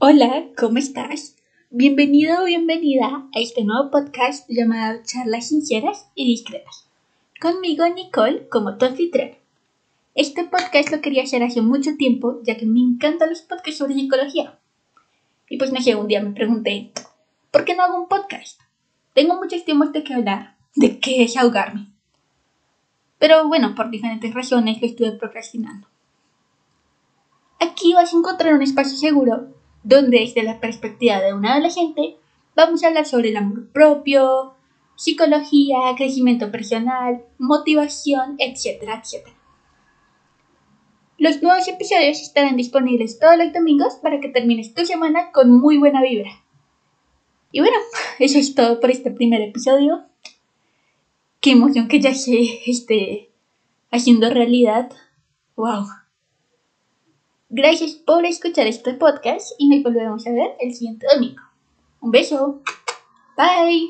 Hola, ¿cómo estás? Bienvenido o bienvenida a este nuevo podcast llamado Charlas Sinceras y Discretas. Conmigo, Nicole, como tu anfitrión. Este podcast lo quería hacer hace mucho tiempo, ya que me encantan los podcasts sobre psicología. Y pues no sé, un día me pregunté, ¿por qué no hago un podcast? Tengo muchos temas de qué hablar, de qué desahogarme. Pero bueno, por diferentes razones lo estuve procrastinando. Aquí vas a encontrar un espacio seguro donde desde la perspectiva de un adolescente vamos a hablar sobre el amor propio, psicología, crecimiento personal, motivación, etcétera, etcétera. Los nuevos episodios estarán disponibles todos los domingos para que termines tu semana con muy buena vibra. Y bueno, eso es todo por este primer episodio. Qué emoción que ya se esté haciendo realidad. ¡Wow! Gracias por escuchar este podcast y nos volvemos a ver el siguiente domingo. Un beso. Bye.